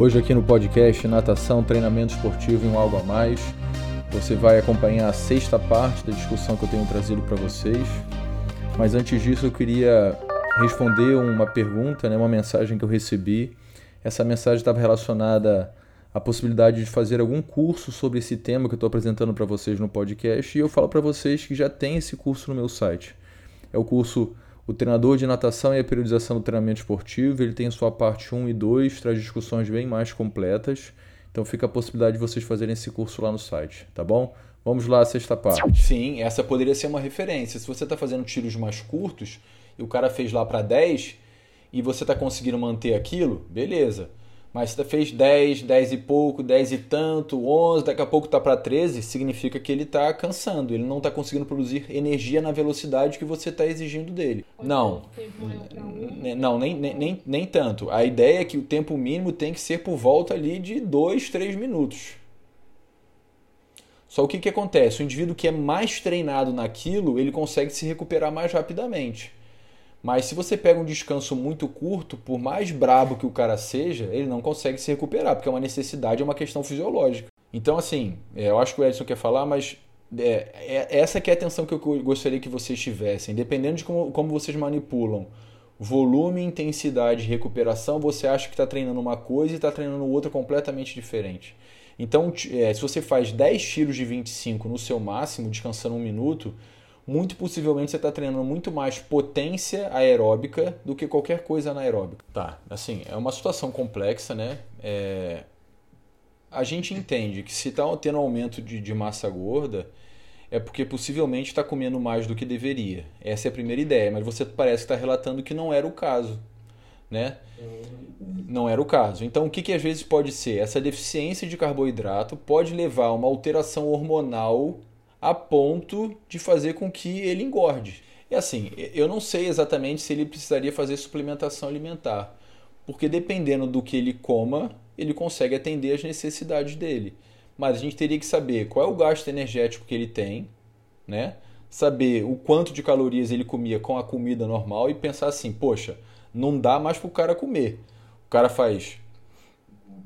Hoje aqui no podcast Natação, Treinamento Esportivo e um Algo a Mais, você vai acompanhar a sexta parte da discussão que eu tenho trazido para vocês. Mas antes disso eu queria responder uma pergunta, né, uma mensagem que eu recebi. Essa mensagem estava relacionada à possibilidade de fazer algum curso sobre esse tema que eu estou apresentando para vocês no podcast e eu falo para vocês que já tem esse curso no meu site. É o curso o treinador de natação e a periodização do treinamento esportivo, ele tem sua parte 1 e 2, traz discussões bem mais completas. Então fica a possibilidade de vocês fazerem esse curso lá no site, tá bom? Vamos lá, sexta parte. Sim, essa poderia ser uma referência. Se você está fazendo tiros mais curtos e o cara fez lá para 10 e você está conseguindo manter aquilo, beleza. Mas se fez 10, 10 e pouco, 10 e tanto, 11, daqui a pouco está para 13, significa que ele está cansando, ele não está conseguindo produzir energia na velocidade que você está exigindo dele. Não, não nem, nem, nem tanto. A ideia é que o tempo mínimo tem que ser por volta ali de 2, 3 minutos. Só o que, que acontece? O indivíduo que é mais treinado naquilo, ele consegue se recuperar mais rapidamente. Mas se você pega um descanso muito curto, por mais brabo que o cara seja, ele não consegue se recuperar, porque é uma necessidade, é uma questão fisiológica. Então, assim, é, eu acho que o Edson quer falar, mas é, é, essa que é a atenção que eu gostaria que vocês tivessem. Dependendo de como, como vocês manipulam volume, intensidade e recuperação, você acha que está treinando uma coisa e está treinando outra completamente diferente. Então, é, se você faz 10 tiros de 25 no seu máximo, descansando um minuto, muito possivelmente você está treinando muito mais potência aeróbica do que qualquer coisa anaeróbica. Tá, assim, é uma situação complexa, né? É... A gente entende que se está tendo aumento de, de massa gorda, é porque possivelmente está comendo mais do que deveria. Essa é a primeira ideia, mas você parece que está relatando que não era o caso, né? Não era o caso. Então, o que, que às vezes pode ser? Essa deficiência de carboidrato pode levar a uma alteração hormonal a ponto de fazer com que ele engorde. E assim, eu não sei exatamente se ele precisaria fazer suplementação alimentar, porque dependendo do que ele coma, ele consegue atender as necessidades dele. Mas a gente teria que saber qual é o gasto energético que ele tem, né? Saber o quanto de calorias ele comia com a comida normal e pensar assim, poxa, não dá mais para o cara comer. O cara faz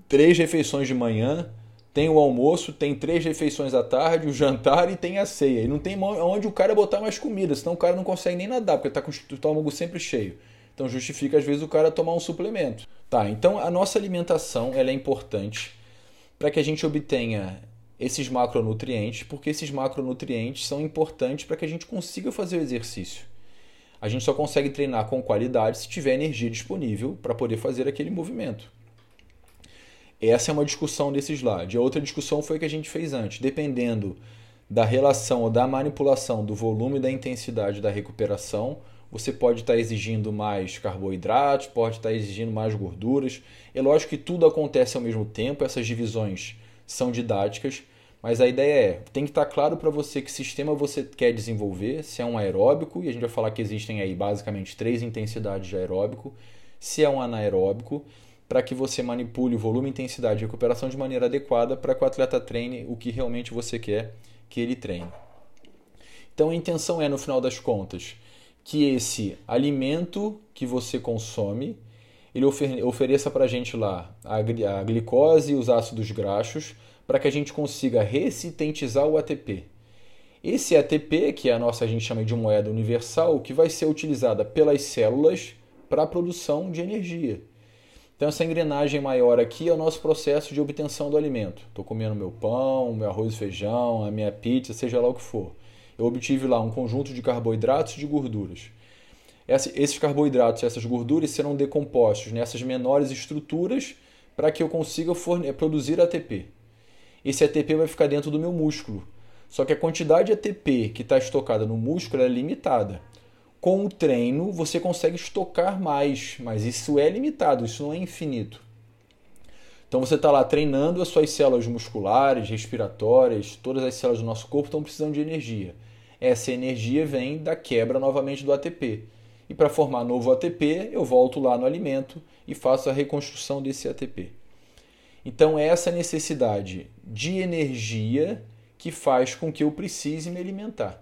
três refeições de manhã, tem o almoço, tem três refeições à tarde, o jantar e tem a ceia. E não tem onde o cara botar mais comida, senão o cara não consegue nem nadar, porque está com o estômago sempre cheio. Então justifica às vezes o cara tomar um suplemento. Tá, então a nossa alimentação ela é importante para que a gente obtenha esses macronutrientes, porque esses macronutrientes são importantes para que a gente consiga fazer o exercício. A gente só consegue treinar com qualidade se tiver energia disponível para poder fazer aquele movimento. Essa é uma discussão desse slide. A outra discussão foi que a gente fez antes. Dependendo da relação ou da manipulação do volume e da intensidade da recuperação, você pode estar exigindo mais carboidratos, pode estar exigindo mais gorduras. É lógico que tudo acontece ao mesmo tempo, essas divisões são didáticas, mas a ideia é, tem que estar claro para você que sistema você quer desenvolver, se é um aeróbico, e a gente vai falar que existem aí basicamente três intensidades de aeróbico, se é um anaeróbico, para que você manipule o volume, intensidade e recuperação de maneira adequada para que o atleta treine o que realmente você quer que ele treine. Então a intenção é, no final das contas, que esse alimento que você consome ele ofereça para a gente lá a glicose e os ácidos graxos para que a gente consiga ressintetizar o ATP. Esse ATP, que é a nossa a gente chama de moeda universal, que vai ser utilizada pelas células para a produção de energia. Então, essa engrenagem maior aqui é o nosso processo de obtenção do alimento. Estou comendo meu pão, meu arroz e feijão, a minha pizza, seja lá o que for. Eu obtive lá um conjunto de carboidratos e de gorduras. Esses carboidratos e essas gorduras serão decompostos nessas menores estruturas para que eu consiga produzir ATP. Esse ATP vai ficar dentro do meu músculo. Só que a quantidade de ATP que está estocada no músculo é limitada com o treino você consegue estocar mais, mas isso é limitado, isso não é infinito. Então você está lá treinando, as suas células musculares, respiratórias, todas as células do nosso corpo estão precisando de energia. Essa energia vem da quebra novamente do ATP. E para formar novo ATP, eu volto lá no alimento e faço a reconstrução desse ATP. Então é essa necessidade de energia que faz com que eu precise me alimentar.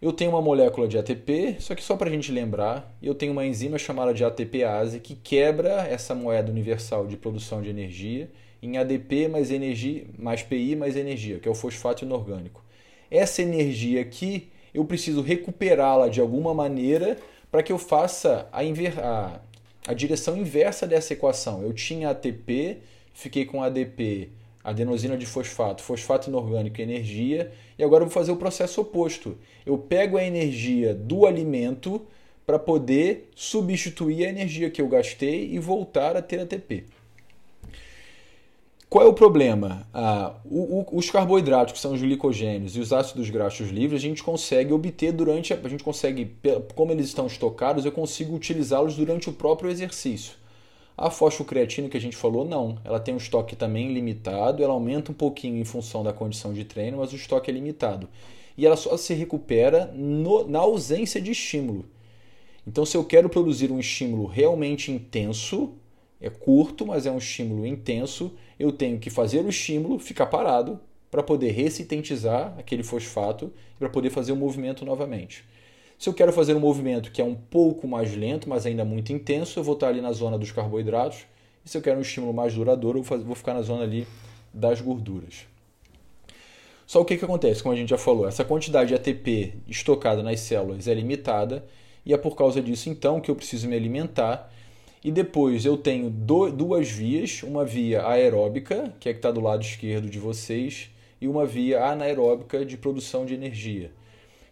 Eu tenho uma molécula de ATP, só que só para a gente lembrar, eu tenho uma enzima chamada de ATPase que quebra essa moeda universal de produção de energia em ADP mais energia mais PI mais energia, que é o fosfato inorgânico. Essa energia aqui eu preciso recuperá-la de alguma maneira para que eu faça a, a, a direção inversa dessa equação. Eu tinha ATP, fiquei com ADP adenosina de fosfato, fosfato inorgânico energia, e agora eu vou fazer o processo oposto. Eu pego a energia do alimento para poder substituir a energia que eu gastei e voltar a ter ATP. Qual é o problema? Ah, o, o, os carboidratos, que são os glicogênios, e os ácidos graxos livres, a gente consegue obter durante. A gente consegue, como eles estão estocados, eu consigo utilizá-los durante o próprio exercício. A fosfocreatina que a gente falou, não. Ela tem um estoque também limitado, ela aumenta um pouquinho em função da condição de treino, mas o estoque é limitado. E ela só se recupera no, na ausência de estímulo. Então, se eu quero produzir um estímulo realmente intenso, é curto, mas é um estímulo intenso, eu tenho que fazer o estímulo, ficar parado, para poder ressintetizar aquele fosfato e para poder fazer o movimento novamente. Se eu quero fazer um movimento que é um pouco mais lento, mas ainda muito intenso, eu vou estar ali na zona dos carboidratos. E se eu quero um estímulo mais duradouro, eu vou ficar na zona ali das gorduras. Só o que, que acontece, como a gente já falou, essa quantidade de ATP estocada nas células é limitada e é por causa disso então que eu preciso me alimentar. E depois eu tenho duas vias, uma via aeróbica, que é que está do lado esquerdo de vocês, e uma via anaeróbica de produção de energia.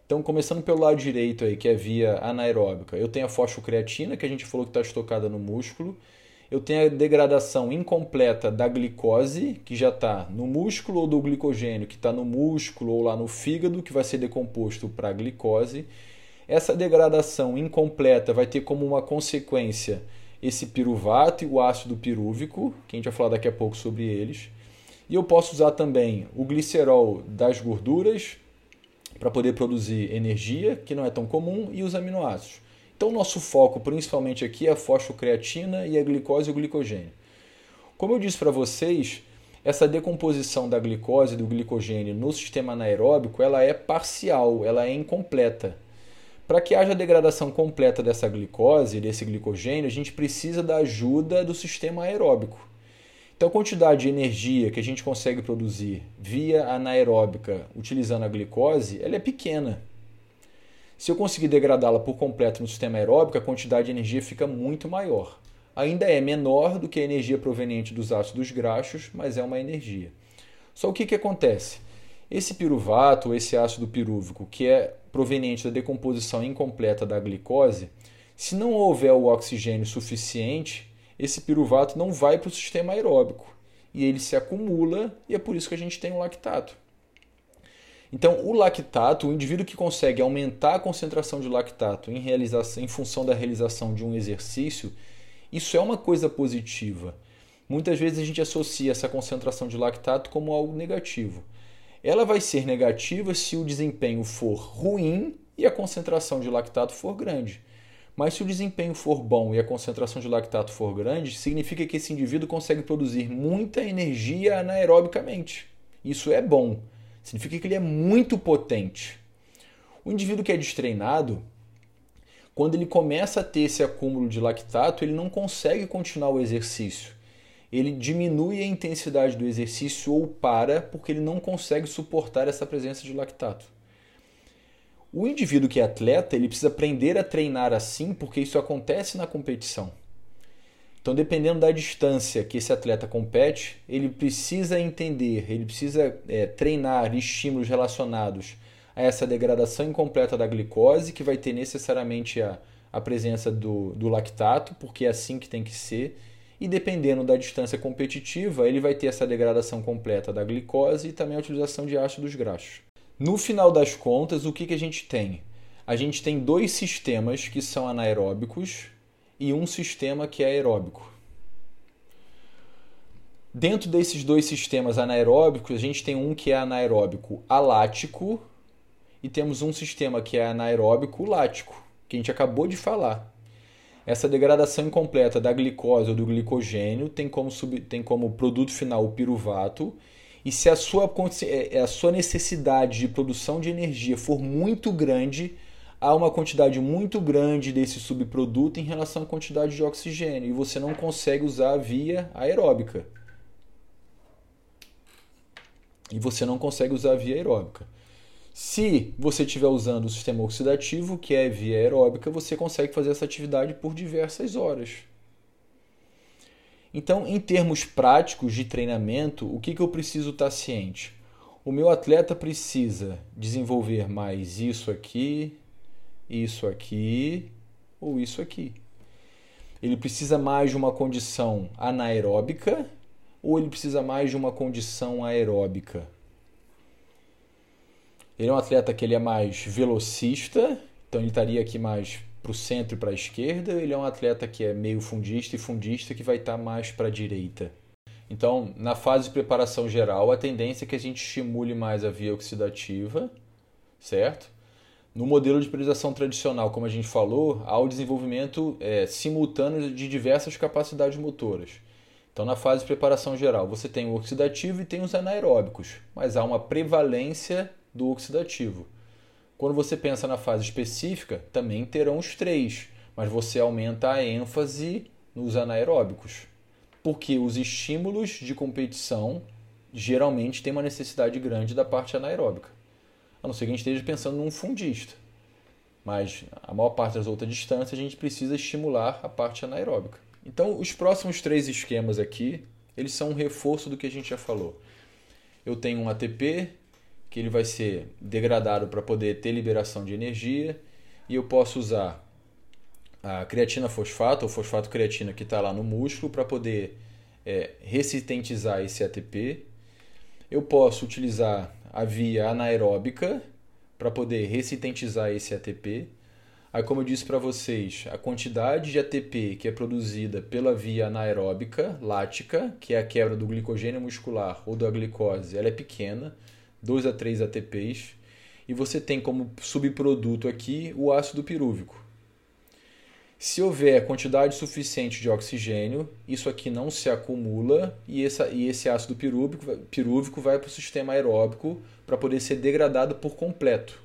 Então, começando pelo lado direito aí, que é via anaeróbica, eu tenho a fosfocreatina, que a gente falou que está estocada no músculo. Eu tenho a degradação incompleta da glicose, que já está no músculo, ou do glicogênio, que está no músculo ou lá no fígado, que vai ser decomposto para glicose. Essa degradação incompleta vai ter como uma consequência esse piruvato e o ácido pirúvico, que a gente vai falar daqui a pouco sobre eles. E eu posso usar também o glicerol das gorduras, para poder produzir energia, que não é tão comum, e os aminoácidos. Então, nosso foco principalmente aqui é a fosfocreatina e a glicose e o glicogênio. Como eu disse para vocês, essa decomposição da glicose e do glicogênio no sistema anaeróbico ela é parcial, ela é incompleta. Para que haja degradação completa dessa glicose, desse glicogênio, a gente precisa da ajuda do sistema aeróbico. Então, a quantidade de energia que a gente consegue produzir via anaeróbica utilizando a glicose, ela é pequena. Se eu conseguir degradá-la por completo no sistema aeróbico, a quantidade de energia fica muito maior. Ainda é menor do que a energia proveniente dos ácidos graxos, mas é uma energia. Só o que, que acontece? Esse piruvato, esse ácido pirúvico, que é proveniente da decomposição incompleta da glicose, se não houver o oxigênio suficiente, esse piruvato não vai para o sistema aeróbico e ele se acumula e é por isso que a gente tem o lactato. Então, o lactato, o indivíduo que consegue aumentar a concentração de lactato em, realização, em função da realização de um exercício, isso é uma coisa positiva. Muitas vezes a gente associa essa concentração de lactato como algo negativo. Ela vai ser negativa se o desempenho for ruim e a concentração de lactato for grande. Mas se o desempenho for bom e a concentração de lactato for grande, significa que esse indivíduo consegue produzir muita energia anaerobicamente. Isso é bom. Significa que ele é muito potente. O indivíduo que é destreinado, quando ele começa a ter esse acúmulo de lactato, ele não consegue continuar o exercício. Ele diminui a intensidade do exercício ou para porque ele não consegue suportar essa presença de lactato. O indivíduo que é atleta, ele precisa aprender a treinar assim, porque isso acontece na competição. Então, dependendo da distância que esse atleta compete, ele precisa entender, ele precisa é, treinar estímulos relacionados a essa degradação incompleta da glicose, que vai ter necessariamente a, a presença do, do lactato, porque é assim que tem que ser. E dependendo da distância competitiva, ele vai ter essa degradação completa da glicose e também a utilização de ácidos graxos. No final das contas, o que, que a gente tem? A gente tem dois sistemas que são anaeróbicos e um sistema que é aeróbico. Dentro desses dois sistemas anaeróbicos, a gente tem um que é anaeróbico alático e temos um sistema que é anaeróbico lático, que a gente acabou de falar. Essa degradação incompleta da glicose ou do glicogênio tem como, sub, tem como produto final o piruvato E se a sua, é, a sua necessidade de produção de energia for muito grande, há uma quantidade muito grande desse subproduto em relação à quantidade de oxigênio e você não consegue usar a via aeróbica. E você não consegue usar a via aeróbica. Se você estiver usando o sistema oxidativo, que é via aeróbica, você consegue fazer essa atividade por diversas horas. Então, em termos práticos de treinamento, o que, que eu preciso estar ciente? O meu atleta precisa desenvolver mais isso aqui, isso aqui ou isso aqui. Ele precisa mais de uma condição anaeróbica ou ele precisa mais de uma condição aeróbica? Ele é um atleta que ele é mais velocista, então ele estaria aqui mais para o centro e para a esquerda. Ele é um atleta que é meio fundista e fundista que vai estar mais para a direita. Então, na fase de preparação geral, a tendência é que a gente estimule mais a via oxidativa, certo? No modelo de priorização tradicional, como a gente falou, há o desenvolvimento é, simultâneo de diversas capacidades motoras. Então, na fase de preparação geral, você tem o oxidativo e tem os anaeróbicos, mas há uma prevalência do oxidativo. Quando você pensa na fase específica, também terão os três, mas você aumenta a ênfase nos anaeróbicos, porque os estímulos de competição geralmente têm uma necessidade grande da parte anaeróbica. A não ser que a gente esteja pensando num fundista. Mas a maior parte das outras distâncias a gente precisa estimular a parte anaeróbica. Então, os próximos três esquemas aqui, eles são um reforço do que a gente já falou. Eu tenho um ATP, que ele vai ser degradado para poder ter liberação de energia, e eu posso usar a creatina fosfato ou fosfato creatina que está lá no músculo para poder é, resistentizar esse ATP. Eu posso utilizar a via anaeróbica para poder resintentizar esse ATP. Aí, como eu disse para vocês, a quantidade de ATP que é produzida pela via anaeróbica lática, que é a quebra do glicogênio muscular ou da glicose, ela é pequena, 2 a 3 ATPs. E você tem como subproduto aqui o ácido pirúvico. Se houver quantidade suficiente de oxigênio, isso aqui não se acumula e, e esse ácido pirúvico, pirúvico vai para o sistema aeróbico para poder ser degradado por completo.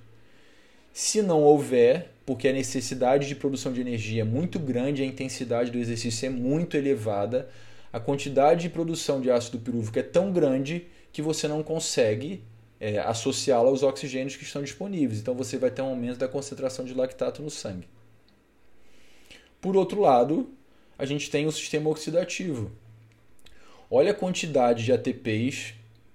Se não houver, porque a necessidade de produção de energia é muito grande, a intensidade do exercício é muito elevada, a quantidade de produção de ácido pirúvico é tão grande que você não consegue é, associá-la aos oxigênios que estão disponíveis. Então você vai ter um aumento da concentração de lactato no sangue. Por outro lado, a gente tem o sistema oxidativo. Olha a quantidade de ATPs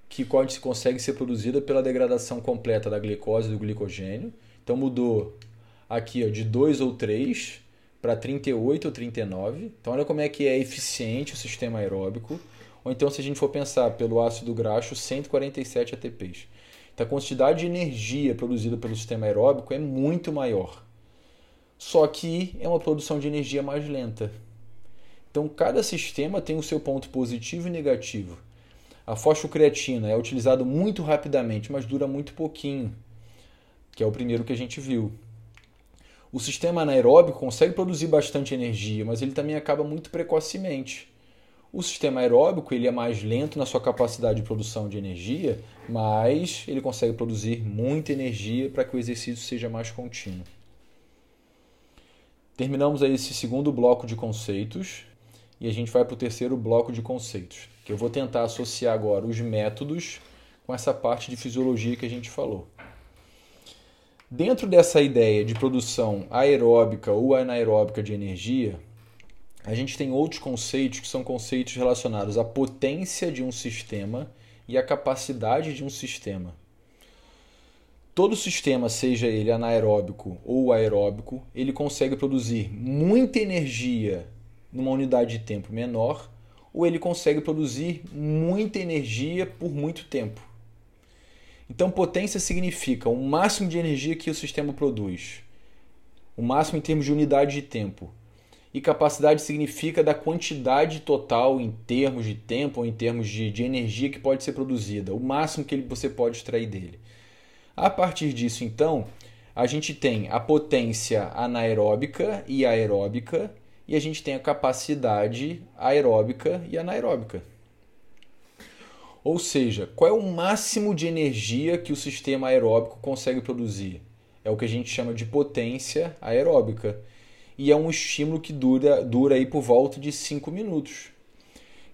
que consegue ser produzida pela degradação completa da glicose e do glicogênio. Então mudou aqui ó, de 2 ou 3 para 38 ou 39. Então olha como é que é eficiente o sistema aeróbico. Ou então se a gente for pensar pelo ácido graxo, 147 ATPs. Então a quantidade de energia produzida pelo sistema aeróbico é muito maior. Só que é uma produção de energia mais lenta. Então, cada sistema tem o seu ponto positivo e negativo. A fosfocreatina é utilizado muito rapidamente, mas dura muito pouquinho, que é o primeiro que a gente viu. O sistema anaeróbico consegue produzir bastante energia, mas ele também acaba muito precocemente. O sistema aeróbico ele é mais lento na sua capacidade de produção de energia, mas ele consegue produzir muita energia para que o exercício seja mais contínuo. Terminamos aí esse segundo bloco de conceitos e a gente vai para o terceiro bloco de conceitos, que eu vou tentar associar agora os métodos com essa parte de fisiologia que a gente falou. Dentro dessa ideia de produção aeróbica ou anaeróbica de energia, a gente tem outros conceitos que são conceitos relacionados à potência de um sistema e à capacidade de um sistema todo sistema, seja ele anaeróbico ou aeróbico, ele consegue produzir muita energia numa unidade de tempo menor, ou ele consegue produzir muita energia por muito tempo. Então, potência significa o máximo de energia que o sistema produz, o máximo em termos de unidade de tempo. E capacidade significa da quantidade total em termos de tempo ou em termos de, de energia que pode ser produzida, o máximo que você pode extrair dele. A partir disso, então, a gente tem a potência anaeróbica e aeróbica, e a gente tem a capacidade aeróbica e anaeróbica. Ou seja, qual é o máximo de energia que o sistema aeróbico consegue produzir? É o que a gente chama de potência aeróbica. E é um estímulo que dura, dura aí por volta de 5 minutos.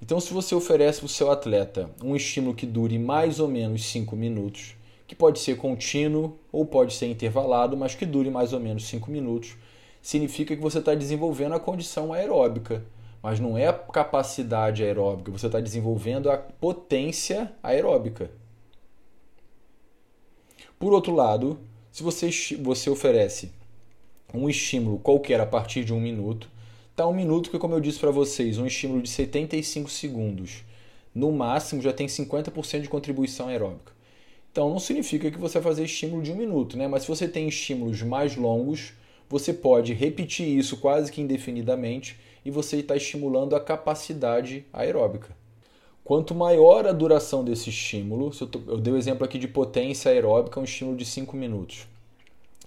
Então, se você oferece para o seu atleta um estímulo que dure mais ou menos 5 minutos, que pode ser contínuo ou pode ser intervalado, mas que dure mais ou menos 5 minutos, significa que você está desenvolvendo a condição aeróbica mas não é a capacidade aeróbica, você está desenvolvendo a potência aeróbica. Por outro lado, se você, você oferece um estímulo qualquer a partir de um minuto, tá um minuto que, como eu disse para vocês, um estímulo de 75 segundos, no máximo já tem 50% de contribuição aeróbica. Então não significa que você vai fazer estímulo de um minuto, né? mas se você tem estímulos mais longos, você pode repetir isso quase que indefinidamente e você está estimulando a capacidade aeróbica. Quanto maior a duração desse estímulo, eu dei o exemplo aqui de potência aeróbica, um estímulo de 5 minutos.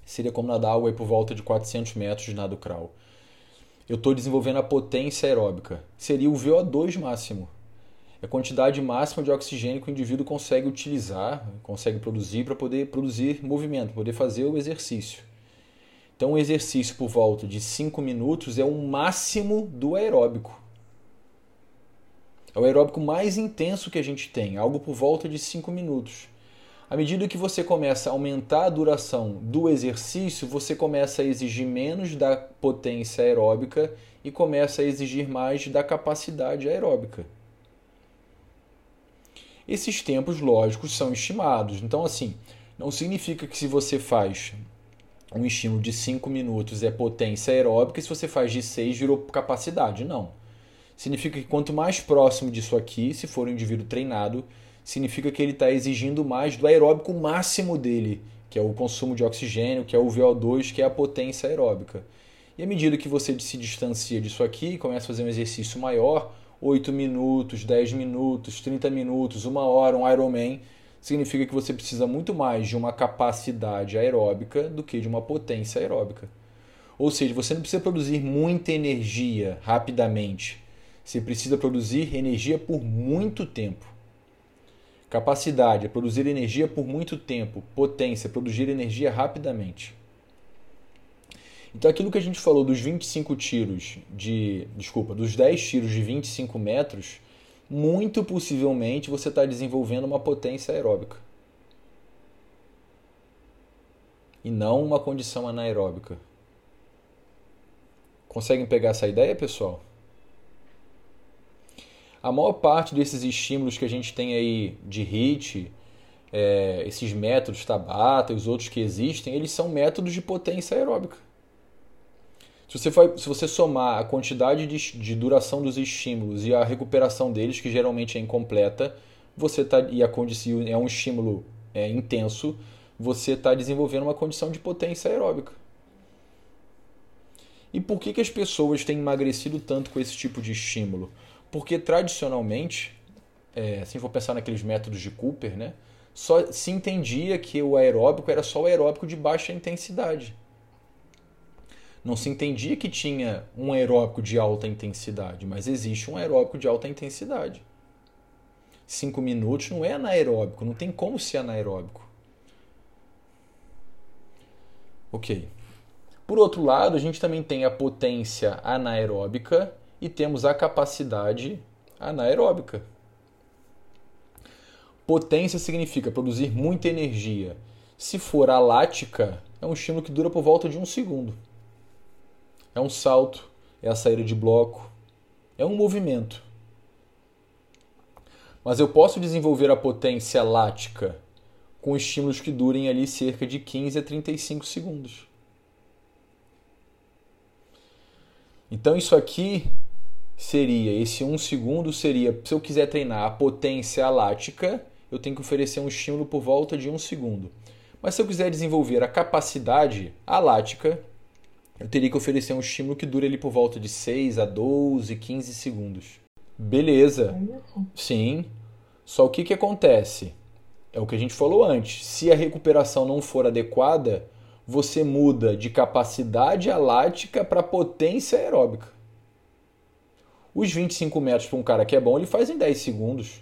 Seria como nadar água por volta de 400 metros de nado crawl. Eu estou desenvolvendo a potência aeróbica. Seria o VO2 máximo. É a quantidade máxima de oxigênio que o indivíduo consegue utilizar, consegue produzir para poder produzir movimento, poder fazer o exercício. Então, um exercício por volta de 5 minutos é o máximo do aeróbico. É o aeróbico mais intenso que a gente tem, algo por volta de 5 minutos. À medida que você começa a aumentar a duração do exercício, você começa a exigir menos da potência aeróbica e começa a exigir mais da capacidade aeróbica. Esses tempos lógicos são estimados. Então, assim, não significa que se você faz um estímulo de 5 minutos é potência aeróbica e se você faz de 6 virou capacidade. Não. Significa que quanto mais próximo disso aqui, se for um indivíduo treinado, significa que ele está exigindo mais do aeróbico máximo dele, que é o consumo de oxigênio, que é o VO2, que é a potência aeróbica. E à medida que você se distancia disso aqui, começa a fazer um exercício maior, 8 minutos, 10 minutos, 30 minutos, uma hora, um Ironman, significa que você precisa muito mais de uma capacidade aeróbica do que de uma potência aeróbica. Ou seja, você não precisa produzir muita energia rapidamente. Você precisa produzir energia por muito tempo. Capacidade é produzir energia por muito tempo. Potência produzir energia rapidamente. Então aquilo que a gente falou dos 25 tiros de. Desculpa, dos 10 tiros de 25 metros muito possivelmente você está desenvolvendo uma potência aeróbica. E não uma condição anaeróbica. Conseguem pegar essa ideia, pessoal? A maior parte desses estímulos que a gente tem aí de HIT, é, esses métodos Tabata e os outros que existem, eles são métodos de potência aeróbica. Se você, for, se você somar a quantidade de, de, duração dos estímulos e a recuperação deles, que geralmente é incompleta, você tá, e a condição é um estímulo é, intenso, você está desenvolvendo uma condição de potência aeróbica. E por que, que as pessoas têm emagrecido tanto com esse tipo de estímulo? Porque tradicionalmente, é, se for pensar naqueles métodos de Cooper, né, só se entendia que o aeróbico era só o aeróbico de baixa intensidade. Não se entendia que tinha um aeróbico de alta intensidade, mas existe um aeróbico de alta intensidade. Cinco minutos não é anaeróbico, não tem como ser anaeróbico. Ok. Por outro lado, a gente também tem a potência anaeróbica e temos a capacidade anaeróbica. Potência significa produzir muita energia. Se for alática, é um estímulo que dura por volta de um segundo. É um salto, é a saída de bloco, é um movimento. Mas eu posso desenvolver a potência lática com estímulos que durem ali cerca de 15 a 35 segundos. Então isso aqui seria, esse 1 um segundo seria, se eu quiser treinar a potência lática, eu tenho que oferecer um estímulo por volta de 1 um segundo. Mas se eu quiser desenvolver a capacidade alática, eu teria que oferecer um estímulo que dure ali por volta de 6 a 12, 15 segundos. Beleza. Sim. Só o que, que acontece? É o que a gente falou antes. Se a recuperação não for adequada, você muda de capacidade alática para potência aeróbica. Os 25 metros para um cara que é bom, ele faz em 10 segundos.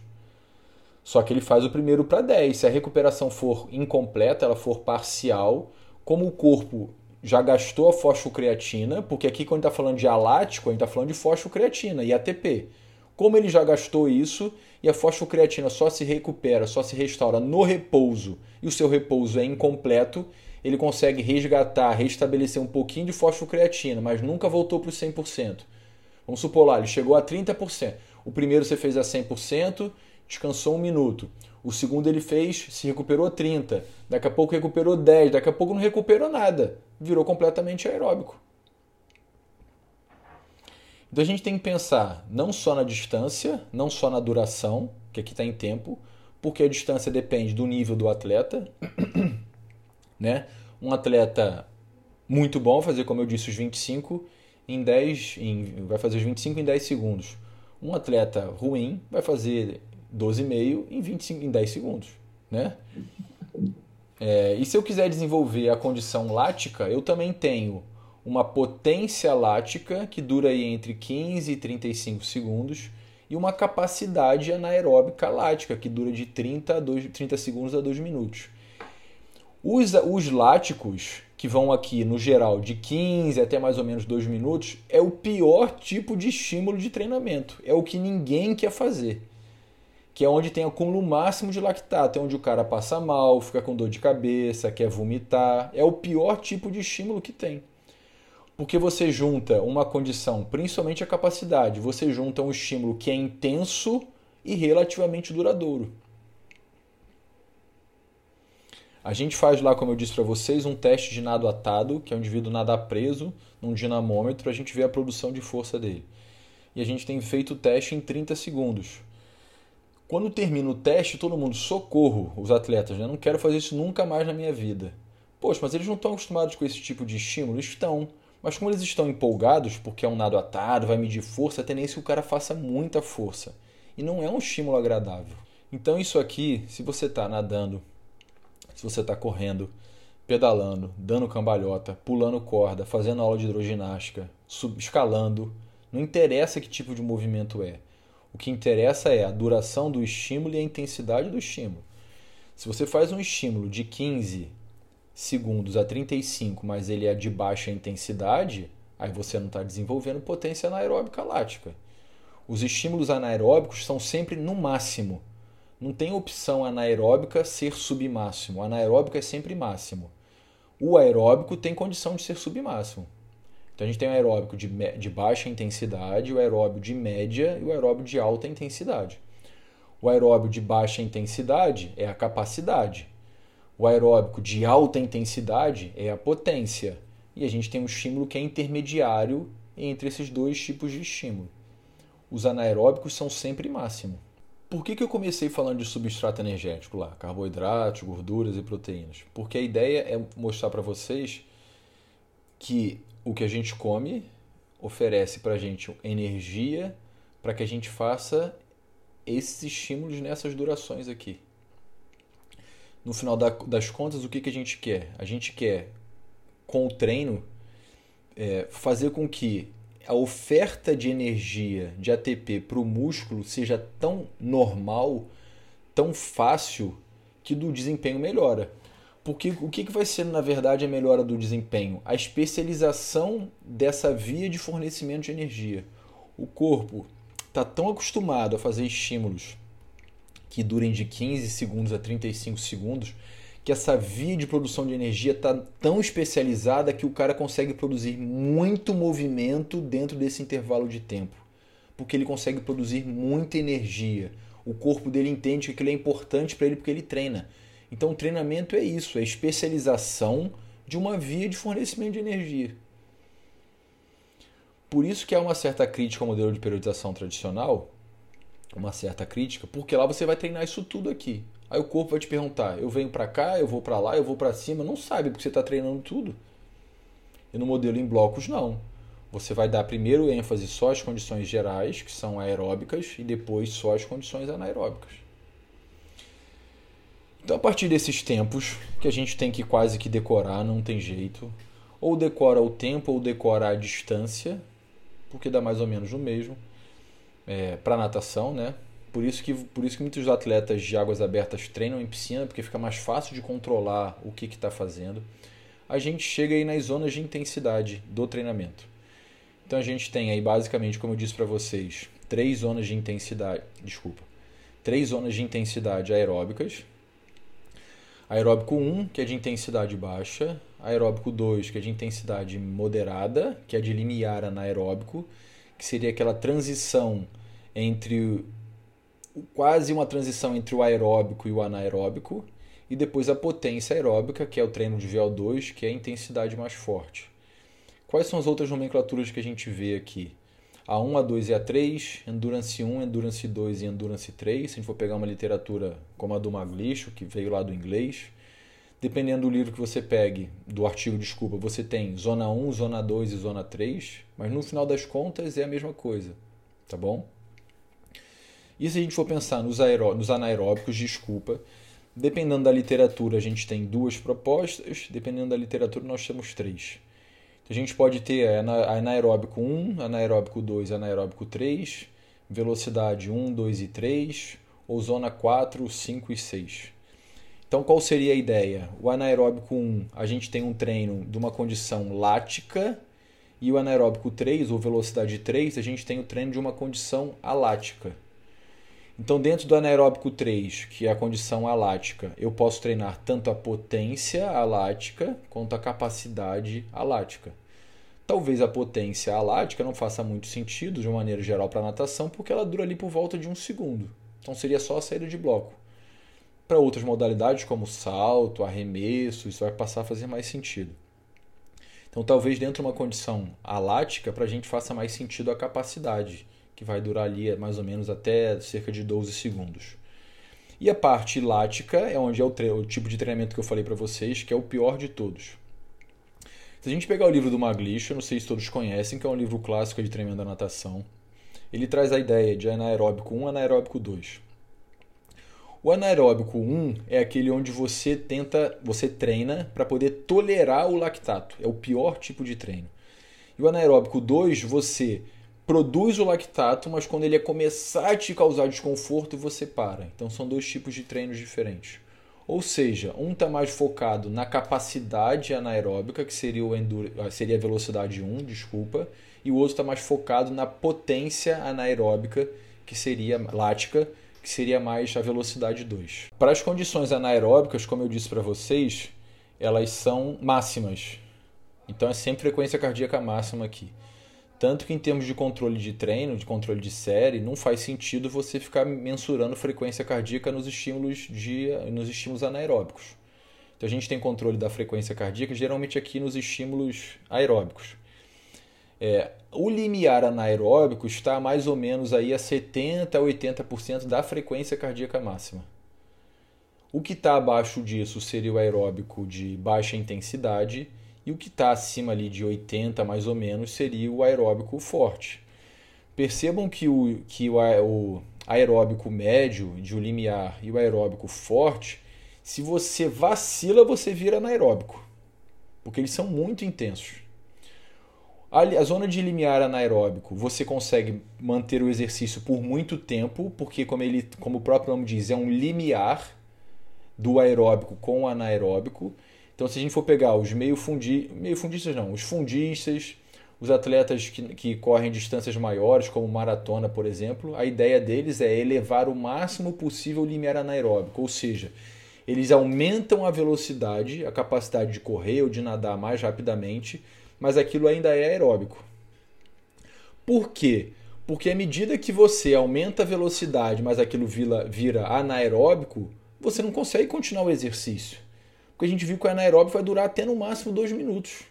Só que ele faz o primeiro para 10. Se a recuperação for incompleta, ela for parcial, como o corpo já gastou a fosfocreatina, porque aqui quando está falando de alático, a gente está falando de fosfocreatina e ATP. Como ele já gastou isso e a fosfocreatina só se recupera, só se restaura no repouso e o seu repouso é incompleto, ele consegue resgatar, restabelecer um pouquinho de fosfocreatina, mas nunca voltou para o 100%. Vamos supor lá, ele chegou a 30%. O primeiro você fez a 100%, descansou um minuto. O segundo ele fez, se recuperou 30. Daqui a pouco recuperou 10. Daqui a pouco não recuperou nada. Virou completamente aeróbico. Então a gente tem que pensar não só na distância, não só na duração, que aqui está em tempo, porque a distância depende do nível do atleta. né? Um atleta muito bom, fazer como eu disse, os 25 em 10, em, vai fazer os 25 em 10 segundos. Um atleta ruim vai fazer 12,5 em, 25, em 10 segundos. Né? É, e se eu quiser desenvolver a condição lática, eu também tenho uma potência lática que dura aí entre 15 e 35 segundos e uma capacidade anaeróbica lática que dura de 30, a 2, 30 segundos a 2 minutos. Os, os láticos, que vão aqui no geral de 15 até mais ou menos 2 minutos, é o pior tipo de estímulo de treinamento. É o que ninguém quer fazer. Que é onde tem acúmulo máximo de lactato, é onde o cara passa mal, fica com dor de cabeça, quer vomitar. É o pior tipo de estímulo que tem. Porque você junta uma condição, principalmente a capacidade, você junta um estímulo que é intenso e relativamente duradouro. A gente faz lá, como eu disse para vocês, um teste de nado atado, que é o indivíduo nadar preso num dinamômetro a gente ver a produção de força dele. E a gente tem feito o teste em 30 segundos. Quando termina o teste, todo mundo, socorro, os atletas, né? não quero fazer isso nunca mais na minha vida. Poxa, mas eles não estão acostumados com esse tipo de estímulo? Estão. Mas como eles estão empolgados, porque é um nado atado, vai medir força, a tendência é que o cara faça muita força. E não é um estímulo agradável. Então isso aqui, se você está nadando se você está correndo, pedalando, dando cambalhota, pulando corda, fazendo aula de hidroginástica, escalando, não interessa que tipo de movimento é. O que interessa é a duração do estímulo e a intensidade do estímulo. Se você faz um estímulo de 15 segundos a 35, mas ele é de baixa intensidade, aí você não está desenvolvendo potência anaeróbica lática. Os estímulos anaeróbicos são sempre no máximo não tem opção anaeróbica ser submáximo. Anaeróbico é sempre máximo. O aeróbico tem condição de ser submáximo. Então a gente tem o aeróbico de, de baixa intensidade, o aeróbio de média e o aeróbio de alta intensidade. O aeróbio de baixa intensidade é a capacidade. O aeróbico de alta intensidade é a potência. E a gente tem um estímulo que é intermediário entre esses dois tipos de estímulo. Os anaeróbicos são sempre máximo. Por que, que eu comecei falando de substrato energético lá? Carboidratos, gorduras e proteínas. Porque a ideia é mostrar para vocês que o que a gente come oferece para a gente energia para que a gente faça esses estímulos nessas durações aqui. No final das contas, o que, que a gente quer? A gente quer, com o treino, é, fazer com que a oferta de energia de ATP para o músculo seja tão normal, tão fácil, que do desempenho melhora. Porque o que vai ser, na verdade, a melhora do desempenho? A especialização dessa via de fornecimento de energia. O corpo está tão acostumado a fazer estímulos que durem de 15 segundos a 35 segundos que essa via de produção de energia está tão especializada que o cara consegue produzir muito movimento dentro desse intervalo de tempo. Porque ele consegue produzir muita energia. O corpo dele entende que aquilo é importante para ele porque ele treina. Então o treinamento é isso, é especialização de uma via de fornecimento de energia. Por isso que há uma certa crítica ao modelo de periodização tradicional, uma certa crítica, porque lá você vai treinar isso tudo aqui. Aí o corpo vai te perguntar: eu venho para cá, eu vou para lá, eu vou para cima. Não sabe porque você está treinando tudo. E no modelo em blocos, não. Você vai dar primeiro ênfase só às condições gerais, que são aeróbicas, e depois só às condições anaeróbicas. Então, a partir desses tempos, que a gente tem que quase que decorar, não tem jeito. Ou decora o tempo, ou decora a distância, porque dá mais ou menos o mesmo. É, para natação, né? Por isso, que, por isso que muitos atletas de águas abertas treinam em piscina, porque fica mais fácil de controlar o que está fazendo. A gente chega aí nas zonas de intensidade do treinamento. Então a gente tem aí basicamente, como eu disse para vocês, três zonas de intensidade, desculpa, três zonas de intensidade aeróbicas. Aeróbico 1, que é de intensidade baixa, aeróbico 2, que é de intensidade moderada, que é de limiar anaeróbico, que seria aquela transição entre quase uma transição entre o aeróbico e o anaeróbico, e depois a potência aeróbica, que é o treino de VO2, que é a intensidade mais forte. Quais são as outras nomenclaturas que a gente vê aqui? A1, A2 e A3, Endurance 1, Endurance 2 e Endurance 3. Se a gente for pegar uma literatura como a do Maglicho, que veio lá do inglês, dependendo do livro que você pegue, do artigo, desculpa, você tem Zona 1, Zona 2 e Zona 3, mas no final das contas é a mesma coisa, tá bom? E se a gente for pensar nos, aeró nos anaeróbicos, desculpa, dependendo da literatura a gente tem duas propostas, dependendo da literatura nós temos três. Então, a gente pode ter anaeróbico 1, anaeróbico 2, anaeróbico 3, velocidade 1, 2 e 3, ou zona 4, 5 e 6. Então, qual seria a ideia? O anaeróbico 1, a gente tem um treino de uma condição lática, e o anaeróbico 3, ou velocidade 3, a gente tem o treino de uma condição alática. Então, dentro do anaeróbico 3, que é a condição alática, eu posso treinar tanto a potência alática quanto a capacidade alática. Talvez a potência alática não faça muito sentido de uma maneira geral para a natação, porque ela dura ali por volta de um segundo. Então seria só a saída de bloco. Para outras modalidades, como salto, arremesso, isso vai passar a fazer mais sentido. Então talvez dentro de uma condição alática, para a gente faça mais sentido a capacidade que vai durar ali mais ou menos até cerca de 12 segundos. E a parte lática é onde é o, o tipo de treinamento que eu falei para vocês, que é o pior de todos. Se a gente pegar o livro do Maglish, eu não sei se todos conhecem, que é um livro clássico de treinamento da natação, ele traz a ideia de anaeróbico 1 anaeróbico 2. O anaeróbico 1 é aquele onde você tenta, você treina para poder tolerar o lactato. É o pior tipo de treino. E o anaeróbico 2, você produz o lactato, mas quando ele começar a te causar desconforto, você para. Então são dois tipos de treinos diferentes. Ou seja, um está mais focado na capacidade anaeróbica, que seria, o enduro, ah, seria a velocidade 1, desculpa, e o outro está mais focado na potência anaeróbica, que seria lática, que seria mais a velocidade 2. Para as condições anaeróbicas, como eu disse para vocês, elas são máximas. Então é sempre frequência cardíaca máxima aqui. Tanto que em termos de controle de treino, de controle de série, não faz sentido você ficar mensurando frequência cardíaca nos estímulos de nos estímulos anaeróbicos. Então a gente tem controle da frequência cardíaca geralmente aqui nos estímulos aeróbicos. É, o limiar anaeróbico está mais ou menos aí a 70 a 80% da frequência cardíaca máxima. O que está abaixo disso seria o aeróbico de baixa intensidade e o que está acima ali de 80 mais ou menos seria o aeróbico forte. Percebam que o, que o, o aeróbico médio de o limiar e o aeróbico forte, se você vacila, você vira anaeróbico, porque eles são muito intensos. A zona de limiar anaeróbico, você consegue manter o exercício por muito tempo, porque como, ele, como o próprio nome diz, é um limiar do aeróbico com o anaeróbico. Então, se a gente for pegar os meio, fundi, meio fundistas, não, os fundistas, os atletas que, que correm distâncias maiores, como maratona, por exemplo, a ideia deles é elevar o máximo possível o limiar anaeróbico, ou seja, eles aumentam a velocidade, a capacidade de correr ou de nadar mais rapidamente, mas aquilo ainda é aeróbico. Por quê? Porque à medida que você aumenta a velocidade, mas aquilo vira, vira anaeróbico, você não consegue continuar o exercício. Porque a gente viu que o anaeróbio vai durar até no máximo dois minutos.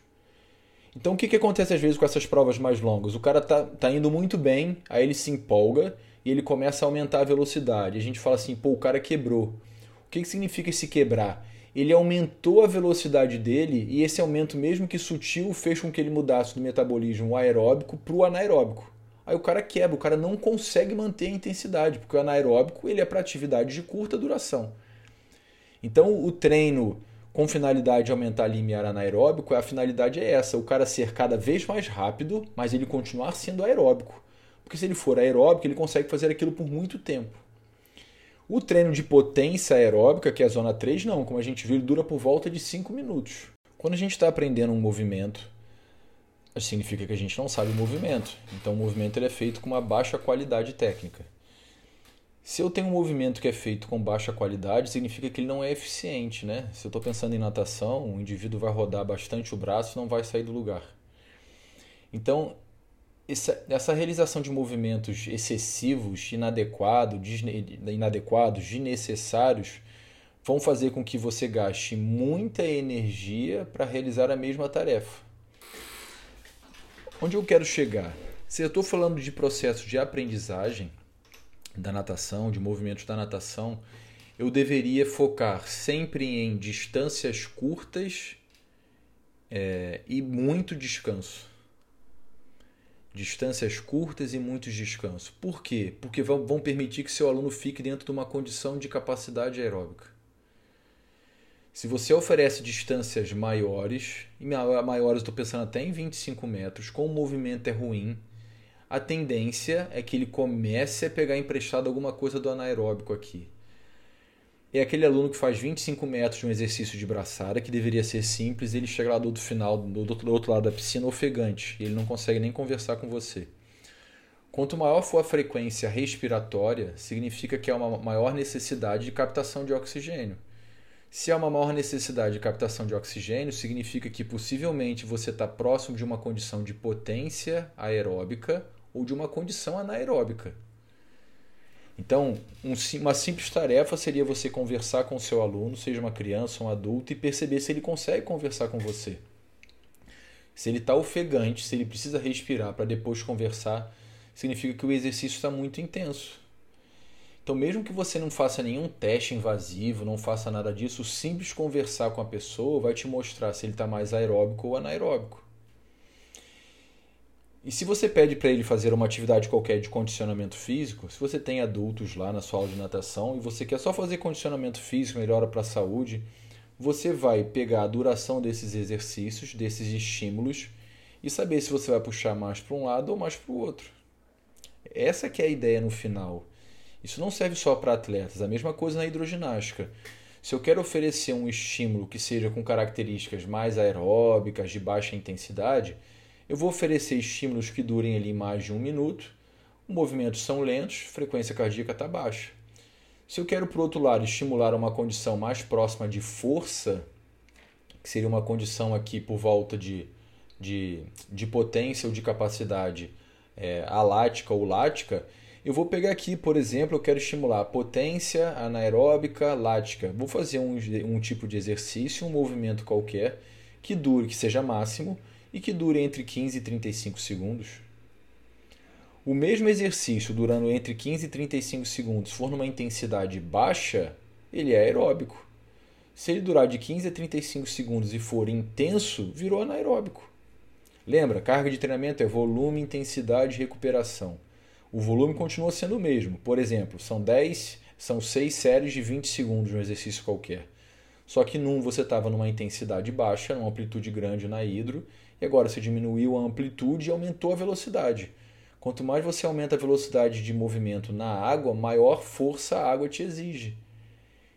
Então o que, que acontece às vezes com essas provas mais longas? O cara tá, tá indo muito bem, aí ele se empolga e ele começa a aumentar a velocidade. A gente fala assim, pô, o cara quebrou. O que, que significa esse quebrar? Ele aumentou a velocidade dele e esse aumento, mesmo que sutil, fez com que ele mudasse do metabolismo aeróbico para o anaeróbico. Aí o cara quebra, o cara não consegue manter a intensidade, porque o anaeróbico ele é para atividade de curta duração. Então o treino com finalidade de aumentar limiar anaeróbico, a finalidade é essa, o cara ser cada vez mais rápido, mas ele continuar sendo aeróbico. Porque se ele for aeróbico, ele consegue fazer aquilo por muito tempo. O treino de potência aeróbica, que é a zona 3, não, como a gente viu, ele dura por volta de 5 minutos. Quando a gente está aprendendo um movimento, significa que a gente não sabe o movimento. Então o movimento ele é feito com uma baixa qualidade técnica. Se eu tenho um movimento que é feito com baixa qualidade, significa que ele não é eficiente, né? Se eu estou pensando em natação, o indivíduo vai rodar bastante o braço e não vai sair do lugar. Então, essa, essa realização de movimentos excessivos, inadequados, inadequados, desnecessários, vão fazer com que você gaste muita energia para realizar a mesma tarefa. Onde eu quero chegar? Se eu estou falando de processo de aprendizagem, da natação, de movimentos da natação, eu deveria focar sempre em distâncias curtas é, e muito descanso. Distâncias curtas e muito descanso. Por quê? Porque vão, permitir que seu aluno fique dentro de uma condição de capacidade aeróbica. Se você oferece distâncias maiores, e maiores estou pensando até em 25 metros, com o movimento é ruim, a tendência é que ele comece a pegar emprestado alguma coisa do anaeróbico aqui. É aquele aluno que faz 25 metros de um exercício de braçada, que deveria ser simples, ele chega lá do outro final, do outro lado da piscina ofegante, e ele não consegue nem conversar com você. Quanto maior for a frequência respiratória, significa que há uma maior necessidade de captação de oxigênio. Se há uma maior necessidade de captação de oxigênio, significa que possivelmente você está próximo de uma condição de potência aeróbica ou de uma condição anaeróbica. Então, um, uma simples tarefa seria você conversar com o seu aluno, seja uma criança ou um adulto, e perceber se ele consegue conversar com você. Se ele está ofegante, se ele precisa respirar para depois conversar, significa que o exercício está muito intenso. Então, mesmo que você não faça nenhum teste invasivo, não faça nada disso, o simples conversar com a pessoa vai te mostrar se ele está mais aeróbico ou anaeróbico. E se você pede para ele fazer uma atividade qualquer de condicionamento físico, se você tem adultos lá na sua aula de natação e você quer só fazer condicionamento físico, melhora para a saúde, você vai pegar a duração desses exercícios, desses estímulos e saber se você vai puxar mais para um lado ou mais para o outro. Essa que é a ideia no final. Isso não serve só para atletas, a mesma coisa na hidroginástica. Se eu quero oferecer um estímulo que seja com características mais aeróbicas, de baixa intensidade, eu vou oferecer estímulos que durem ali mais de um minuto, os movimentos são lentos, frequência cardíaca está baixa. Se eu quero, por outro lado, estimular uma condição mais próxima de força, que seria uma condição aqui por volta de, de, de potência ou de capacidade é, alática ou lática, eu vou pegar aqui, por exemplo, eu quero estimular potência anaeróbica lática. Vou fazer um, um tipo de exercício, um movimento qualquer, que dure, que seja máximo, e que dure entre 15 e 35 segundos. O mesmo exercício durando entre 15 e 35 segundos for numa intensidade baixa, ele é aeróbico. Se ele durar de 15 a 35 segundos e for intenso, virou anaeróbico. Lembra, carga de treinamento é volume, intensidade e recuperação. O volume continua sendo o mesmo. Por exemplo, são 10, são 6 séries de 20 segundos no exercício qualquer. Só que num você estava numa intensidade baixa, numa amplitude grande na hidro, e agora você diminuiu a amplitude e aumentou a velocidade. Quanto mais você aumenta a velocidade de movimento na água, maior força a água te exige.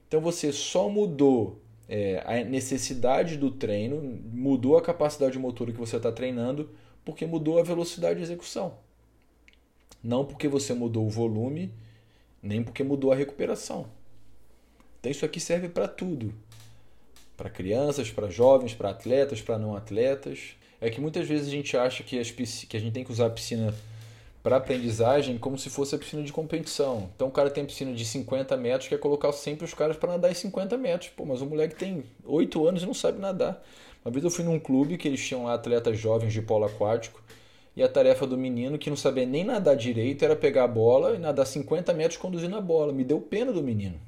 Então você só mudou é, a necessidade do treino, mudou a capacidade motora que você está treinando, porque mudou a velocidade de execução. Não porque você mudou o volume, nem porque mudou a recuperação. Então isso aqui serve para tudo. Para crianças, para jovens, para atletas, para não atletas é que muitas vezes a gente acha que, as, que a gente tem que usar a piscina para aprendizagem como se fosse a piscina de competição. Então o cara tem piscina de 50 metros, quer colocar sempre os caras para nadar em 50 metros. Pô, mas o moleque tem 8 anos e não sabe nadar. Uma vez eu fui num clube que eles tinham lá atletas jovens de polo aquático e a tarefa do menino, que não sabia nem nadar direito, era pegar a bola e nadar 50 metros conduzindo a bola. Me deu pena do menino.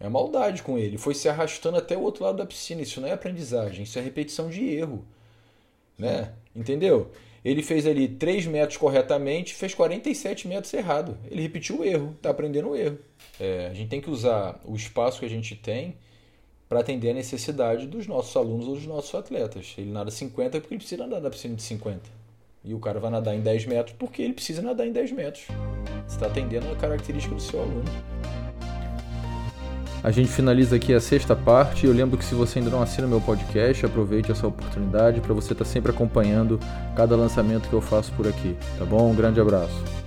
É maldade com ele. Foi se arrastando até o outro lado da piscina. Isso não é aprendizagem, isso é repetição de erro. Né? Entendeu? Ele fez ali 3 metros corretamente, fez 47 metros errado. Ele repetiu o erro, está aprendendo o erro. É, a gente tem que usar o espaço que a gente tem para atender a necessidade dos nossos alunos ou dos nossos atletas. Ele nada 50 porque ele precisa nadar na piscina de 50. E o cara vai nadar em 10 metros porque ele precisa nadar em 10 metros. Você está atendendo a característica do seu aluno. A gente finaliza aqui a sexta parte. Eu lembro que se você ainda não assina meu podcast, aproveite essa oportunidade para você estar tá sempre acompanhando cada lançamento que eu faço por aqui, tá bom? Um grande abraço.